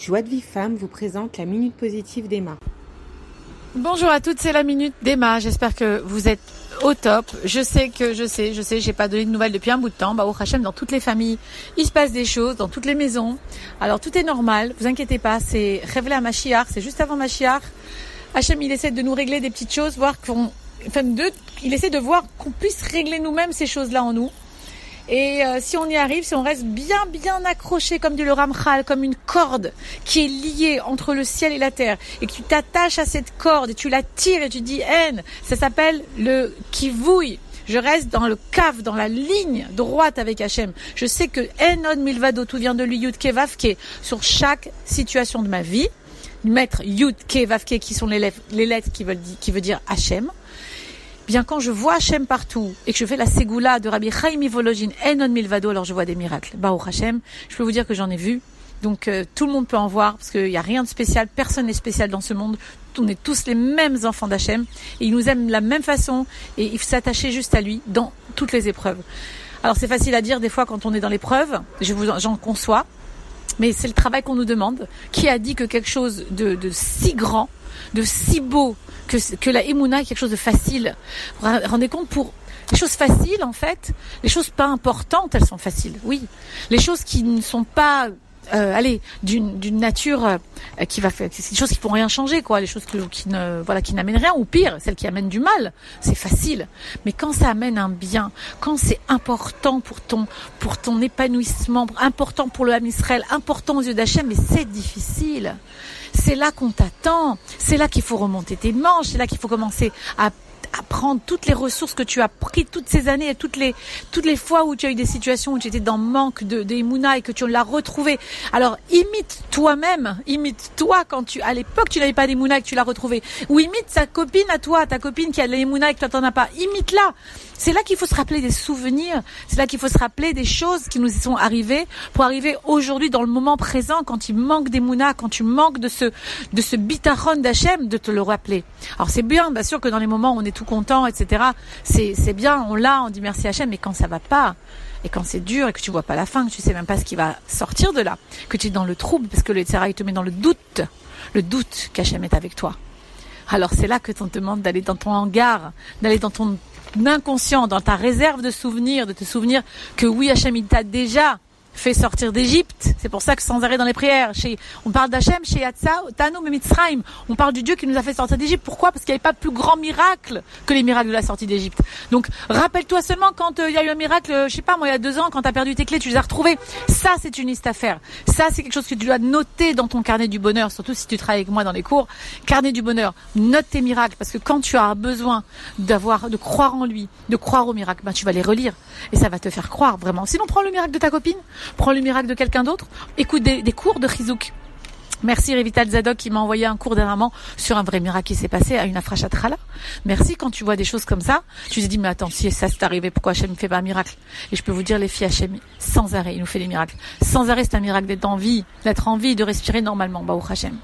Joie de Vie Femme vous présente la Minute Positive d'Emma. Bonjour à toutes, c'est la Minute d'Emma. J'espère que vous êtes au top. Je sais que, je sais, je sais, j'ai pas donné de nouvelles depuis un bout de temps. Bah, au Hachem, dans toutes les familles, il se passe des choses, dans toutes les maisons. Alors, tout est normal, vous inquiétez pas, c'est révélé à Machiar, c'est juste avant Machiar. Hachem, il essaie de nous régler des petites choses, voir qu'on, enfin, de, il essaie de voir qu'on puisse régler nous-mêmes ces choses-là en nous. Et euh, si on y arrive, si on reste bien bien accroché comme dit le Ramchal, comme une corde qui est liée entre le ciel et la terre, et que tu t'attaches à cette corde et tu la tires et tu dis haine, ça s'appelle le kivouille. Je reste dans le cave, dans la ligne droite avec Hachem. Je sais que Enon Milvado, tout vient de lui, Yud Kevavke, sur chaque situation de ma vie. Mettre Yud Kevavke, qui sont les lettres, les lettres qui, veulent, qui veut dire Hachem bien quand je vois Hachem partout et que je fais la ségoula de Rabbi Chaim Vologin Enon Milvado, alors je vois des miracles. Au Hachem, je peux vous dire que j'en ai vu. Donc euh, tout le monde peut en voir parce qu'il n'y a rien de spécial, personne n'est spécial dans ce monde. On est tous les mêmes enfants d'Hachem et il nous aime de la même façon et il faut s'attacher juste à lui dans toutes les épreuves. Alors c'est facile à dire des fois quand on est dans l'épreuve, j'en conçois, mais c'est le travail qu'on nous demande. Qui a dit que quelque chose de si grand, de si beau, que, la Emouna est quelque chose de facile. Vous vous rendez compte pour les choses faciles, en fait, les choses pas importantes, elles sont faciles, oui. Les choses qui ne sont pas euh, allez, d'une nature euh, qui va faire, c'est des choses qui pourront rien changer, quoi, les choses qui ne, voilà, qui n'amènent rien, ou pire, celles qui amènent du mal, c'est facile. Mais quand ça amène un bien, quand c'est important pour ton, pour ton épanouissement, important pour le Ham Israël, important aux yeux d'Hachem, mais c'est difficile. C'est là qu'on t'attend. C'est là qu'il faut remonter tes manches. C'est là qu'il faut commencer à prendre toutes les ressources que tu as pris toutes ces années et toutes les toutes les fois où tu as eu des situations où tu étais dans manque de des et que tu l'as retrouvé. Alors imite toi-même, imite toi quand tu à l'époque tu n'avais pas des et que tu l'as retrouvé ou imite sa copine à toi, ta copine qui a les et que toi t'en as pas. Imite-la. C'est là qu'il faut se rappeler des souvenirs, c'est là qu'il faut se rappeler des choses qui nous sont arrivées pour arriver aujourd'hui dans le moment présent quand il manque des mounas, quand tu manques de ce de ce bitachon d'Hachem, de te le rappeler. Alors c'est bien, bien sûr que dans les moments où on est tout content, etc. C'est bien, on l'a, on dit merci Hachem, mais quand ça va pas, et quand c'est dur et que tu vois pas la fin, que tu sais même pas ce qui va sortir de là, que tu es dans le trouble, parce que le il te met dans le doute, le doute qu'Hachem est avec toi. Alors c'est là que on te demande d'aller dans ton hangar, d'aller dans ton inconscient, dans ta réserve de souvenirs, de te souvenir que oui, Hachem, t'a déjà fait sortir d'Égypte. C'est pour ça que sans arrêt dans les prières, on parle d'Hachem, chez Yatsa, Tano, Mitzrayim. On parle du Dieu qui nous a fait sortir d'Égypte. Pourquoi? Parce qu'il n'y avait pas plus grand miracle que les miracles de la sortie d'Égypte. Donc, rappelle-toi seulement quand euh, il y a eu un miracle, euh, je sais pas moi, il y a deux ans, quand tu as perdu tes clés, tu les as retrouvées. Ça, c'est une liste à faire. Ça, c'est quelque chose que tu dois noter dans ton carnet du bonheur, surtout si tu travailles avec moi dans les cours. Carnet du bonheur. Note tes miracles, parce que quand tu as besoin d'avoir, de croire en lui, de croire au miracle, ben, tu vas les relire. Et ça va te faire croire, vraiment. Sinon, prends le miracle de ta copine prends le miracle de quelqu'un d'autre, écoute des, cours de Chizouk. Merci Revital Zadok qui m'a envoyé un cours dernièrement sur un vrai miracle qui s'est passé à une afrachatrala. Merci quand tu vois des choses comme ça. Tu te dis mais attends si ça s'est arrivé pourquoi Hachem ne fait pas un miracle? Et je peux vous dire les filles Hachem sans arrêt il nous fait des miracles. Sans arrêt c'est un miracle d'être en vie, d'être en vie, de respirer normalement. Bah Hachem.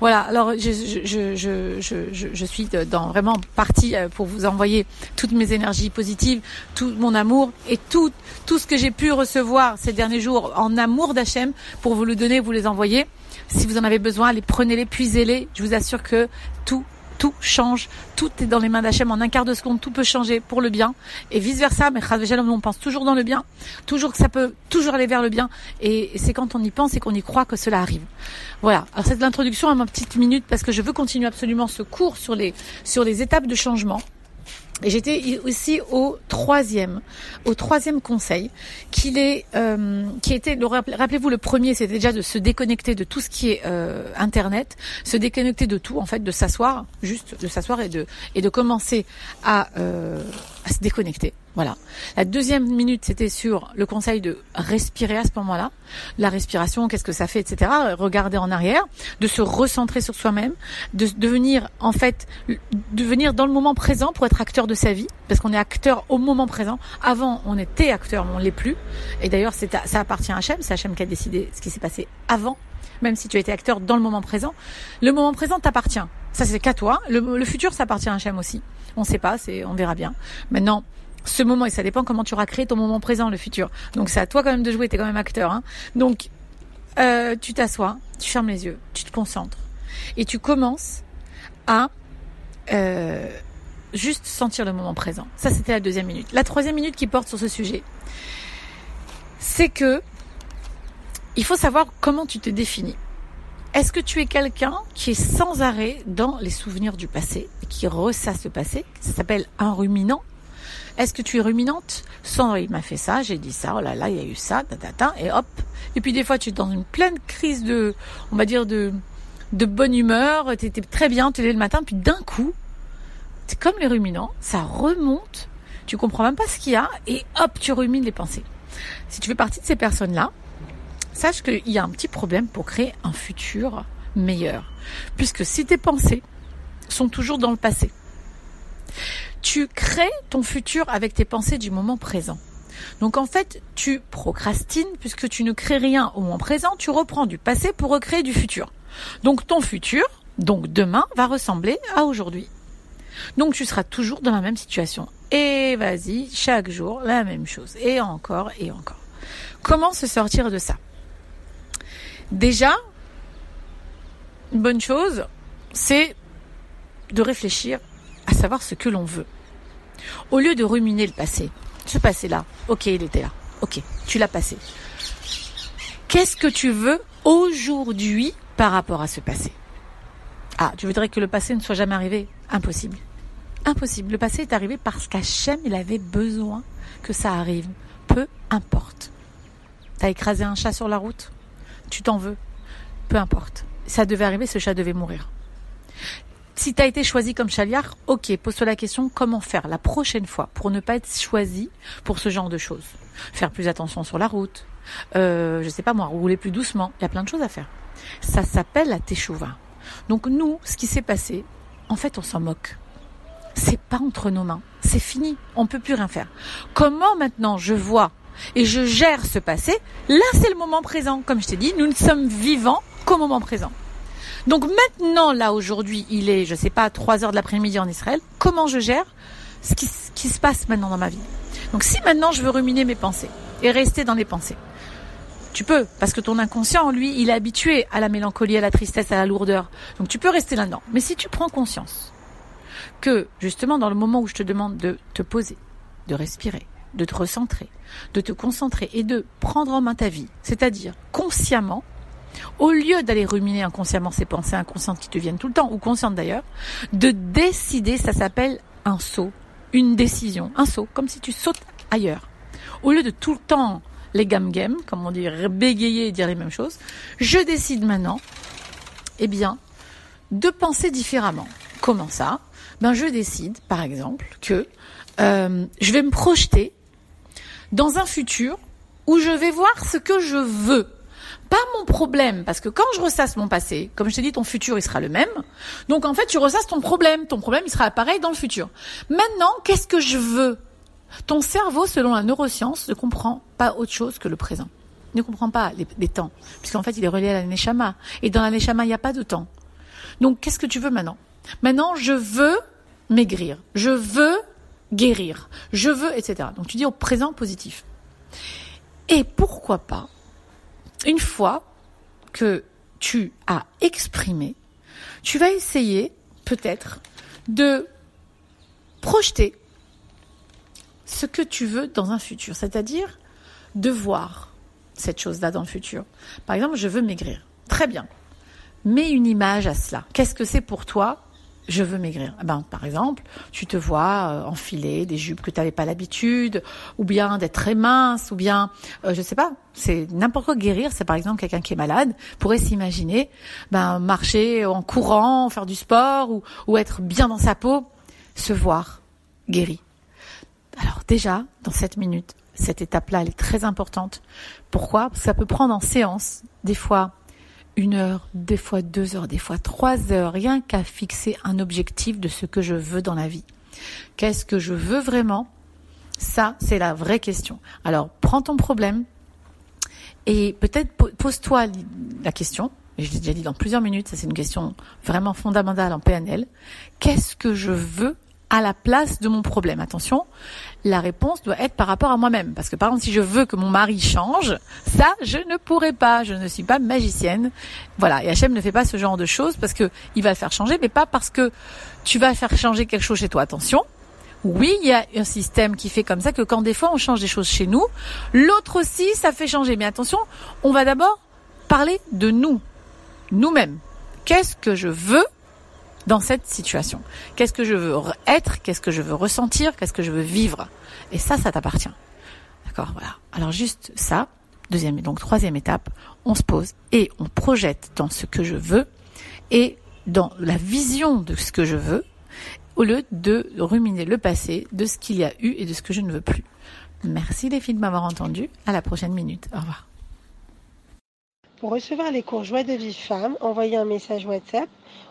Voilà alors je, je, je, je, je suis dans vraiment partie euh, pour vous envoyer toutes mes énergies positives, tout mon amour et tout tout ce que j'ai pu recevoir ces derniers jours en amour d'Hachem pour vous le donner, vous les envoyer. Si vous en avez besoin, allez, prenez-les, puisez-les. Je vous assure que tout tout change, tout est dans les mains d'Hachem. En un quart de seconde, tout peut changer pour le bien et vice versa. Mais on pense toujours dans le bien, toujours que ça peut toujours aller vers le bien. Et c'est quand on y pense et qu'on y croit que cela arrive. Voilà. Alors c'est l'introduction à ma petite minute parce que je veux continuer absolument ce cours sur les sur les étapes de changement. Et j'étais aussi au troisième, au troisième conseil, qu'il est, euh, qui était, rappelez-vous, le premier, c'était déjà de se déconnecter de tout ce qui est euh, Internet, se déconnecter de tout, en fait, de s'asseoir, juste de s'asseoir et de et de commencer à, euh, à se déconnecter. Voilà. La deuxième minute, c'était sur le conseil de respirer à ce moment-là. La respiration, qu'est-ce que ça fait, etc. Regarder en arrière, de se recentrer sur soi-même, de devenir, en fait, devenir dans le moment présent pour être acteur de sa vie, parce qu'on est acteur au moment présent. Avant, on était acteur, mais on l'est plus. Et d'ailleurs, ça appartient à Hachem. C'est Hachem qui a décidé ce qui s'est passé avant, même si tu as été acteur dans le moment présent. Le moment présent t'appartient. Ça, c'est qu'à toi. Le, futur, ça appartient à Hachem aussi. On ne sait pas, on verra bien. Maintenant, ce moment et ça dépend comment tu auras créé ton moment présent, le futur. Donc c'est à toi quand même de jouer, tu es quand même acteur. Hein. Donc euh, tu t'assois, tu fermes les yeux, tu te concentres et tu commences à euh, juste sentir le moment présent. Ça, c'était la deuxième minute. La troisième minute qui porte sur ce sujet, c'est que il faut savoir comment tu te définis. Est-ce que tu es quelqu'un qui est sans arrêt dans les souvenirs du passé, qui ressasse le passé? Ça s'appelle un ruminant. Est-ce que tu es ruminante? Sans, il m'a fait ça, j'ai dit ça, oh là là, il y a eu ça, et hop. Et puis des fois, tu es dans une pleine crise de, on va dire, de, de bonne humeur, tu étais très bien, tu es le matin, puis d'un coup, c'est comme les ruminants, ça remonte, tu comprends même pas ce qu'il y a, et hop, tu rumines les pensées. Si tu fais partie de ces personnes-là, sache qu'il y a un petit problème pour créer un futur meilleur. Puisque si tes pensées sont toujours dans le passé, tu crées ton futur avec tes pensées du moment présent. Donc en fait, tu procrastines puisque tu ne crées rien au moment présent, tu reprends du passé pour recréer du futur. Donc ton futur, donc demain, va ressembler à aujourd'hui. Donc tu seras toujours dans la même situation. Et vas-y, chaque jour, la même chose. Et encore, et encore. Comment se sortir de ça? Déjà, une bonne chose, c'est de réfléchir à savoir ce que l'on veut. Au lieu de ruminer le passé, ce passé-là, ok, il était là, ok, tu l'as passé. Qu'est-ce que tu veux aujourd'hui par rapport à ce passé? Ah, tu voudrais que le passé ne soit jamais arrivé? Impossible. Impossible. Le passé est arrivé parce qu'Hachem, il avait besoin que ça arrive. Peu importe. T'as écrasé un chat sur la route? Tu t'en veux? Peu importe. Ça devait arriver, ce chat devait mourir. Si tu as été choisi comme chaliard, ok, pose-toi la question comment faire la prochaine fois pour ne pas être choisi pour ce genre de choses? Faire plus attention sur la route, euh, je sais pas moi, rouler plus doucement, il y a plein de choses à faire. Ça s'appelle la teshuva. Donc nous, ce qui s'est passé, en fait, on s'en moque c'est pas entre nos mains. C'est fini. On peut plus rien faire. Comment maintenant je vois et je gère ce passé? Là, c'est le moment présent. Comme je t'ai dit, nous ne sommes vivants qu'au moment présent. Donc maintenant, là, aujourd'hui, il est, je sais pas, 3 heures de l'après-midi en Israël. Comment je gère ce qui, qui se passe maintenant dans ma vie? Donc si maintenant je veux ruminer mes pensées et rester dans les pensées, tu peux, parce que ton inconscient, lui, il est habitué à la mélancolie, à la tristesse, à la lourdeur. Donc tu peux rester là-dedans. Mais si tu prends conscience que justement dans le moment où je te demande de te poser, de respirer, de te recentrer, de te concentrer et de prendre en main ta vie, c'est-à-dire consciemment, au lieu d'aller ruminer inconsciemment ces pensées inconscientes qui te viennent tout le temps, ou conscientes d'ailleurs, de décider, ça s'appelle un saut, une décision, un saut, comme si tu sautes ailleurs. Au lieu de tout le temps les gam gam, comme on dit, bégayer et dire les mêmes choses, je décide maintenant, eh bien, de penser différemment. Comment ça? Ben je décide, par exemple, que euh, je vais me projeter dans un futur où je vais voir ce que je veux. Pas mon problème, parce que quand je ressasse mon passé, comme je t'ai dit, ton futur, il sera le même. Donc en fait, tu ressasses ton problème. Ton problème, il sera pareil dans le futur. Maintenant, qu'est-ce que je veux? Ton cerveau, selon la neuroscience, ne comprend pas autre chose que le présent. Ne comprend pas les, temps, puisqu'en fait, il est relié à la neshama. Et dans la neshama, il n'y a pas de temps. Donc, qu'est-ce que tu veux maintenant? Maintenant, je veux maigrir, je veux guérir, je veux, etc. Donc tu dis au présent positif. Et pourquoi pas, une fois que tu as exprimé, tu vas essayer peut-être de projeter ce que tu veux dans un futur, c'est-à-dire de voir cette chose-là dans le futur. Par exemple, je veux maigrir. Très bien. Mets une image à cela. Qu'est-ce que c'est pour toi je veux maigrir. Eh ben, par exemple, tu te vois euh, enfiler des jupes que tu n'avais pas l'habitude, ou bien d'être très mince, ou bien, euh, je sais pas, c'est n'importe quoi guérir. C'est par exemple quelqu'un qui est malade pourrait s'imaginer, ben marcher en courant, faire du sport, ou, ou être bien dans sa peau, se voir guéri. Alors déjà, dans cette minute, cette étape-là, elle est très importante. Pourquoi? Parce que ça peut prendre en séance, des fois une heure, des fois deux heures, des fois trois heures, rien qu'à fixer un objectif de ce que je veux dans la vie. Qu'est-ce que je veux vraiment? Ça, c'est la vraie question. Alors, prends ton problème et peut-être pose-toi la question, et je l'ai déjà dit dans plusieurs minutes, ça c'est une question vraiment fondamentale en PNL. Qu'est-ce que je veux à la place de mon problème? Attention, la réponse doit être par rapport à moi-même. Parce que par exemple, si je veux que mon mari change, ça, je ne pourrai pas. Je ne suis pas magicienne. Voilà. Et Hachem ne fait pas ce genre de choses parce que il va le faire changer, mais pas parce que tu vas faire changer quelque chose chez toi. Attention. Oui, il y a un système qui fait comme ça que quand des fois on change des choses chez nous, l'autre aussi, ça fait changer. Mais attention, on va d'abord parler de nous, nous-mêmes. Qu'est-ce que je veux dans cette situation Qu'est-ce que je veux être Qu'est-ce que je veux ressentir Qu'est-ce que je veux vivre? Et ça, ça t'appartient. D'accord Voilà. Alors juste ça. Deuxième et donc troisième étape, on se pose et on projette dans ce que je veux et dans la vision de ce que je veux au lieu de ruminer le passé, de ce qu'il y a eu et de ce que je ne veux plus. Merci les filles de m'avoir entendu. À la prochaine minute. Au revoir. Pour recevoir les cours Joie de vie femme, envoyez un message WhatsApp